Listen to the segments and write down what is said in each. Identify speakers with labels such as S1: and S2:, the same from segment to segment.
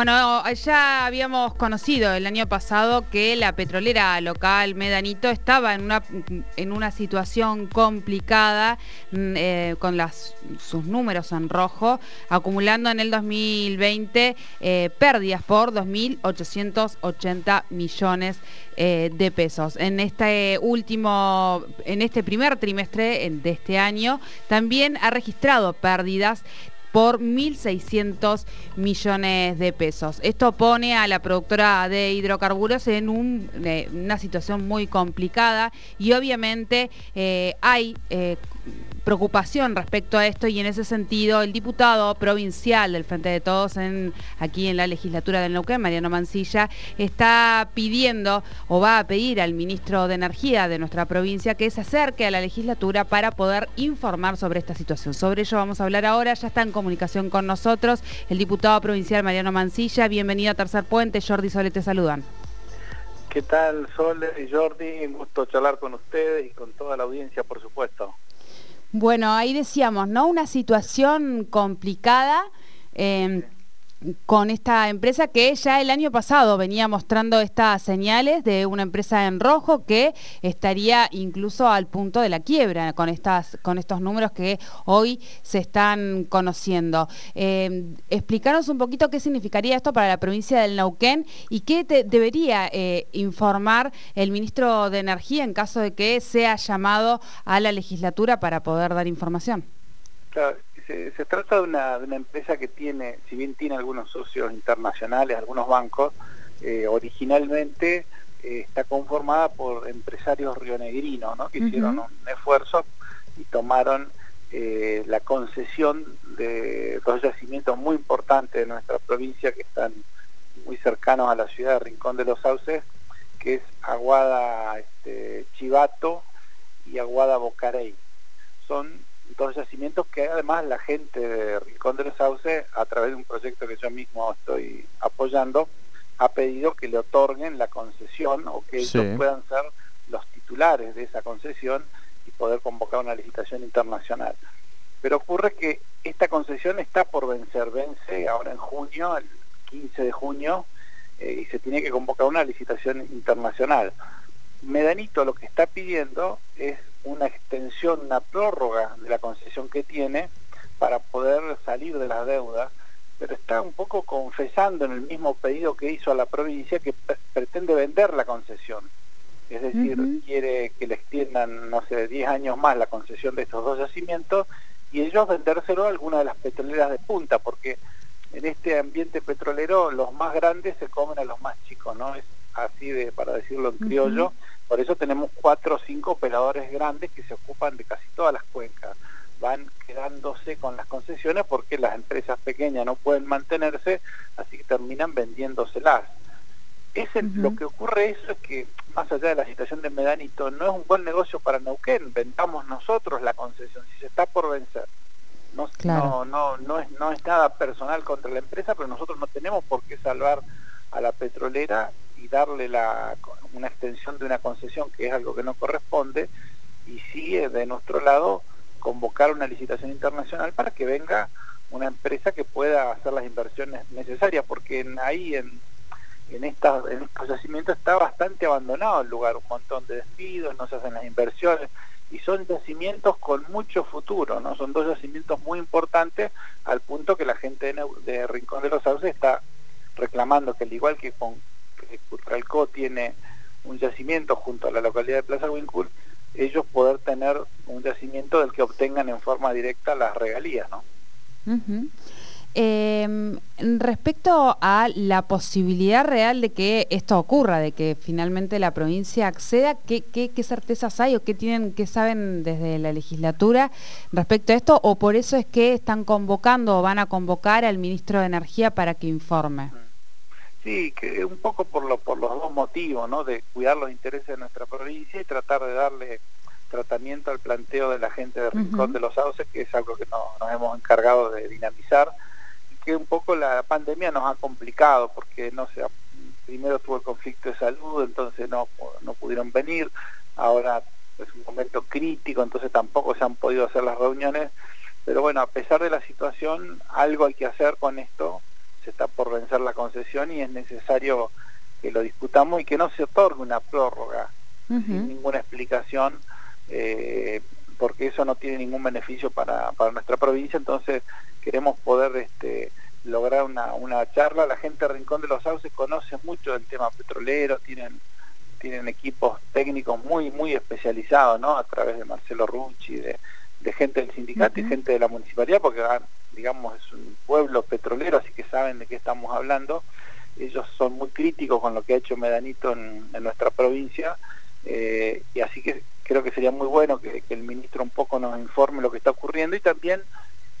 S1: Bueno, ya habíamos conocido el año pasado que la petrolera local Medanito estaba en una, en una situación complicada mm, eh, con sus números en rojo, acumulando en el 2020 eh, pérdidas por 2.880 millones eh, de pesos. En este último, en este primer trimestre de este año, también ha registrado pérdidas por 1.600 millones de pesos. Esto pone a la productora de hidrocarburos en eh, una situación muy complicada y obviamente eh, hay eh, preocupación respecto a esto y en ese sentido el diputado provincial del Frente de Todos en, aquí en la legislatura del Neuquén, Mariano Mancilla, está pidiendo o va a pedir al ministro de Energía de nuestra provincia que se acerque a la legislatura para poder informar sobre esta situación. Sobre ello vamos a hablar ahora, ya está en comunicación con nosotros el diputado provincial Mariano Mancilla. Bienvenido a Tercer Puente, Jordi Sole te saludan.
S2: ¿Qué tal, Sole y Jordi? Un gusto charlar con ustedes y con toda la audiencia, por supuesto.
S1: Bueno, ahí decíamos, ¿no? Una situación complicada. Eh, con esta empresa que ya el año pasado venía mostrando estas señales de una empresa en rojo que estaría incluso al punto de la quiebra con, estas, con estos números que hoy se están conociendo. Eh, explicaros un poquito qué significaría esto para la provincia del Nauquén y qué debería eh, informar el ministro de Energía en caso de que sea llamado a la legislatura para poder dar información.
S2: Claro se, trata de una, empresa que tiene, si bien tiene algunos socios internacionales, algunos bancos, eh, originalmente eh, está conformada por empresarios rionegrinos, ¿no? que hicieron un esfuerzo y tomaron eh, la concesión de dos yacimientos muy importantes de nuestra provincia que están muy cercanos a la ciudad de Rincón de los Sauces, que es Aguada este, Chivato y Aguada Bocarey. Son dos yacimientos que además la gente de Rincón de los Sauces, a través de un proyecto que yo mismo estoy apoyando, ha pedido que le otorguen la concesión o que ellos puedan ser los titulares de esa concesión y poder convocar una licitación internacional. Pero ocurre que esta concesión está por vencer, vence ahora en junio, el 15 de junio, eh, y se tiene que convocar una licitación internacional. Medanito lo que está pidiendo es una extensión, una prórroga de la concesión que tiene para poder salir de las deudas, pero está un poco confesando en el mismo pedido que hizo a la provincia que pretende vender la concesión. Es decir, quiere que le extiendan, no sé, 10 años más la concesión de estos dos yacimientos y ellos vendérselo a alguna de las petroleras de punta, porque en este ambiente petrolero los más grandes se comen a los más chicos, ¿no? Es así de, para decirlo en criollo, por eso tenemos cuatro o cinco operadores grandes que se ocupan de casi todas las cuencas. Van quedándose con las concesiones porque las empresas pequeñas no pueden mantenerse, así que terminan vendiéndoselas. Ese, Lo que ocurre eso es que, más allá de la situación de Medanito, no es un buen negocio para Neuquén, vendamos nosotros la concesión, si se está por vencer. No, no, no, no, es, no es nada personal contra la empresa, pero nosotros no tenemos por qué salvar a la petrolera y darle la, una extensión de una concesión que es algo que no corresponde y sigue de nuestro lado convocar una licitación internacional para que venga una empresa que pueda hacer las inversiones necesarias porque ahí en, en, esta, en estos yacimientos está bastante abandonado el lugar, un montón de despidos, no se hacen las inversiones y son yacimientos con mucho futuro, ¿no? Son dos yacimientos muy importantes al punto que la gente de, de Rincón de los Sauces está reclamando que al igual que con Curcalcó tiene un yacimiento junto a la localidad de Plaza Wincul, ellos poder tener un yacimiento del que obtengan en forma directa las regalías, ¿no?
S1: Em, respecto a la posibilidad real de que esto ocurra, de que finalmente la provincia acceda, ¿qué, qué, certezas hay o qué tienen, qué saben desde la legislatura respecto a esto? ¿O por eso es que están convocando o van a convocar al ministro de Energía para que informe?
S2: Sí, que un poco por, lo, por los dos motivos, ¿no? De cuidar los intereses de nuestra provincia y tratar de darle tratamiento al planteo de la gente de Rincón de los Sauces, que es algo que nos hemos encargado de dinamizar, y que un poco la pandemia nos ha complicado, porque no sé, primero tuvo el conflicto de salud, entonces no, no pudieron venir, ahora es un momento crítico, entonces tampoco se han podido hacer las reuniones, pero bueno, a pesar de la situación, algo hay que hacer con esto, se está por vencer la concesión y es necesario que lo discutamos y que no se otorgue una prórroga sin ninguna explicación, eh, porque eso no tiene ningún beneficio para, para nuestra provincia, entonces queremos poder este, lograr una, una charla. La gente de Rincón de los Sauces conoce mucho del tema petrolero, tienen tienen equipos técnicos muy muy especializados, ¿no? A través de Marcelo Rucci, de, de gente del sindicato y gente de la municipalidad, porque ah, digamos es un pueblo petrolero, así que saben de qué estamos hablando. Ellos son muy críticos con lo que ha hecho Medanito en, nuestra provincia, eh, y así que creo que sería muy bueno que, el ministro un poco nos informe lo que está ocurriendo y también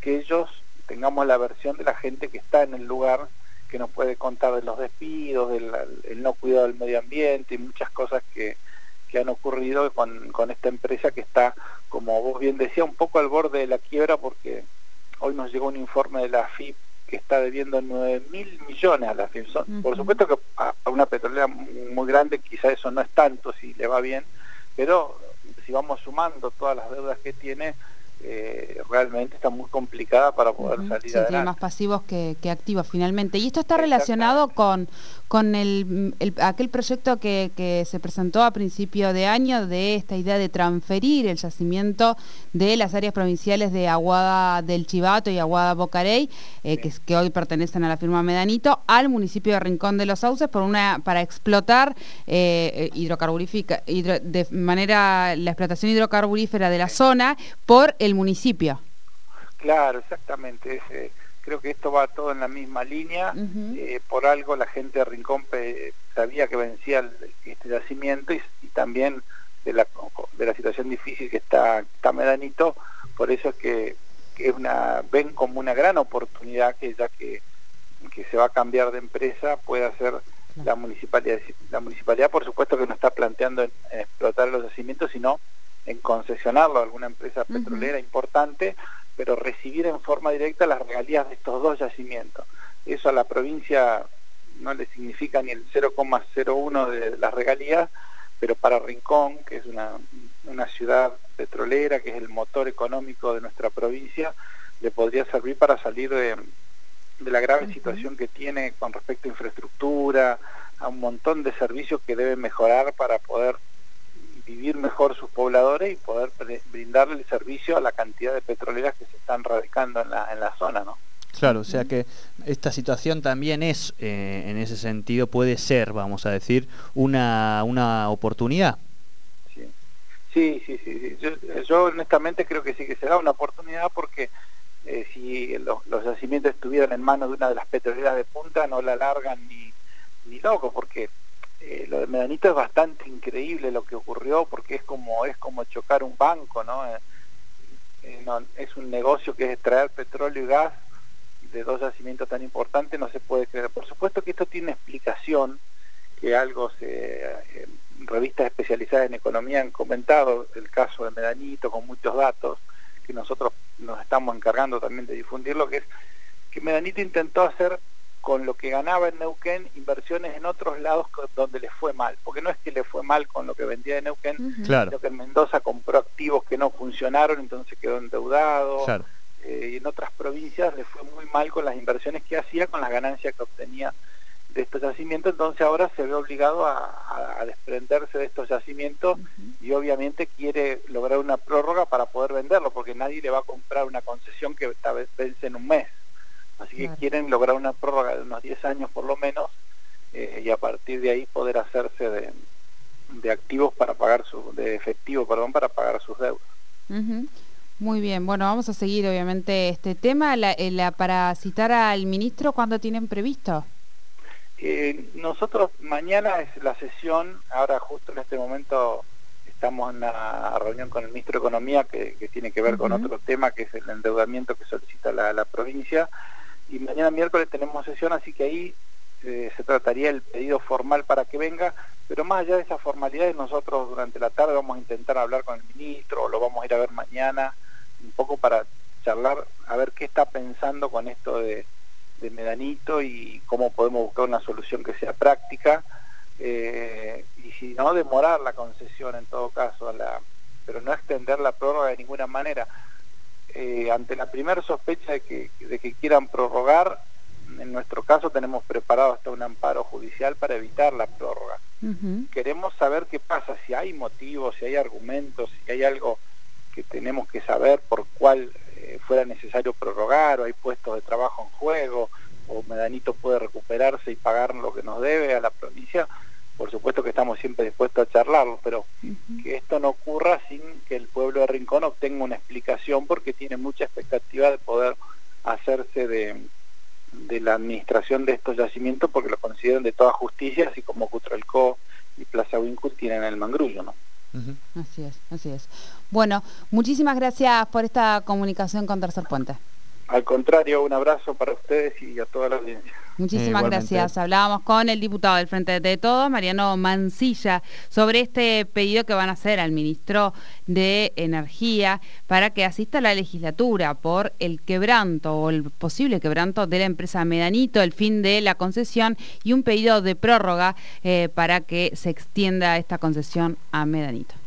S2: que ellos tengamos la versión de la gente que está en el lugar que nos puede contar de los despidos, del el no cuidado del medio ambiente y muchas cosas que, que han ocurrido con, con, esta empresa que está, como vos bien decía, un poco al borde de la quiebra porque hoy nos llegó un informe de la FIP que está debiendo 9 mil millones a la FIP. Por supuesto que a, una petrolera muy grande quizá eso no es tanto si le va bien, pero si vamos sumando todas las deudas que tiene, eh, realmente está muy complicada para poder salir adelante.
S1: Tiene más pasivos que, activos finalmente. Y esto está relacionado con, con el, aquel proyecto que, que, se presentó a principio de año de esta idea de transferir el yacimiento de las áreas provinciales de Aguada del Chivato y Aguada Bocarey, eh, que, que, hoy pertenecen a la firma Medanito, al municipio de Rincón de los Sauces por una, para explotar eh, hidrocarburífica, de manera la explotación hidrocarburífera de la zona por el municipio.
S2: Claro, exactamente. Eh, creo que esto va todo en la misma línea. Eh, por algo la gente de Rincón sabía que vencía este yacimiento y, también de la, de la situación difícil que está, está Medanito. Por eso es que, que una, ven como una gran oportunidad que ya que, que se va a cambiar de empresa puede hacer la municipalidad. La municipalidad por supuesto que no está planteando en explotar los yacimientos, sino en concesionarlo a alguna empresa petrolera importante, pero recibir en forma directa las regalías de estos dos yacimientos. Eso a la provincia no le significa ni el 0,01 de las regalías, pero para Rincón, que es una, una ciudad petrolera, que es el motor económico de nuestra provincia, le podría servir para salir de, de la grave situación que tiene con respecto a infraestructura, a un montón de servicios que debe mejorar para poder vivir mejor sus pobladores y poder brindarle el servicio a la cantidad de petroleras que se están radicando en la, en la zona, ¿no?
S3: Claro, o sea que esta situación también es, eh, en ese sentido, puede ser, vamos a decir, una, una oportunidad.
S2: Sí, sí, sí. sí, Yo, honestamente creo que sí que será una oportunidad porque eh, si los, los, yacimientos estuvieran en manos de una de las petroleras de punta, no la largan ni, ni loco, porque eh, lo de Medanito es bastante increíble lo que ocurrió porque es como es como chocar un banco no, eh, eh, es un negocio que es extraer petróleo y gas de dos yacimientos tan importantes no se puede creer. Por supuesto que esto tiene explicación que algo revistas especializadas en economía han comentado el caso de Medanito con muchos datos que nosotros nos estamos encargando también de difundir lo que es que Medanito intentó hacer con lo que ganaba en Neuquén inversiones en otros lados donde le fue mal, porque no es que le fue mal con lo que vendía de Neuquén, sino que en Mendoza compró activos que no funcionaron, entonces quedó endeudado, eh, y en otras provincias le fue muy mal con las inversiones que hacía, con las ganancias que obtenía de estos yacimientos, entonces ahora se ve obligado a, desprenderse de estos yacimientos y obviamente quiere lograr una prórroga para poder venderlo, porque nadie le va a comprar una concesión que esta vez vence en un mes. Así que quieren lograr una prórroga de unos 10 años por lo menos eh, y a partir de ahí poder hacerse de, de activos para pagar su, de efectivo, perdón, para pagar sus deudas.
S1: Muy bien, bueno, vamos a seguir obviamente este tema. La, eh, la, para citar al ministro, ¿cuándo tienen previsto?
S2: Eh, nosotros mañana es la sesión, ahora justo en este momento estamos en una reunión con el ministro de Economía que, tiene que ver con otro tema, que es el endeudamiento que solicita la, la provincia y mañana miércoles tenemos sesión, así que ahí eh, se trataría el pedido formal para que venga, pero más allá de esas formalidades, nosotros durante la tarde vamos a intentar hablar con el ministro, lo vamos a ir a ver mañana, un poco para charlar, a ver qué está pensando con esto de, Medanito y cómo podemos buscar una solución que sea práctica, eh, y si no, demorar la concesión en todo caso, pero no extender la prórroga de ninguna manera eh, ante la primera sospecha de que, de que quieran prorrogar, en nuestro caso tenemos preparado hasta un amparo judicial para evitar la prórroga. Queremos saber qué pasa, si hay motivos, si hay argumentos, si hay algo que tenemos que saber por cuál eh, fuera necesario prorrogar o hay puestos de trabajo en juego o Medanito puede recuperarse y pagar lo que nos debe a la provincia, por supuesto que estamos siempre dispuestos a charlarlo, pero que esto no ocurra sin que el pueblo de Rincón obtenga una explicación porque tiene mucha expectativa de poder hacerse de, de la administración de estos yacimientos porque lo consideran de toda justicia, así como Cutralcó y Plaza Wincul tienen el mangrullo, ¿no?
S1: Así es, así es. Bueno, muchísimas gracias por esta comunicación con Tercer Puente.
S2: Al contrario, un abrazo para ustedes y a toda la audiencia.
S1: Muchísimas gracias. Hablábamos con el diputado del Frente de Todos, Mariano Mancilla, sobre este pedido que van a hacer al ministro de Energía para que asista a la legislatura por el quebranto o el posible quebranto de la empresa Medanito, el fin de la concesión y un pedido de prórroga eh, para que se extienda esta concesión a Medanito.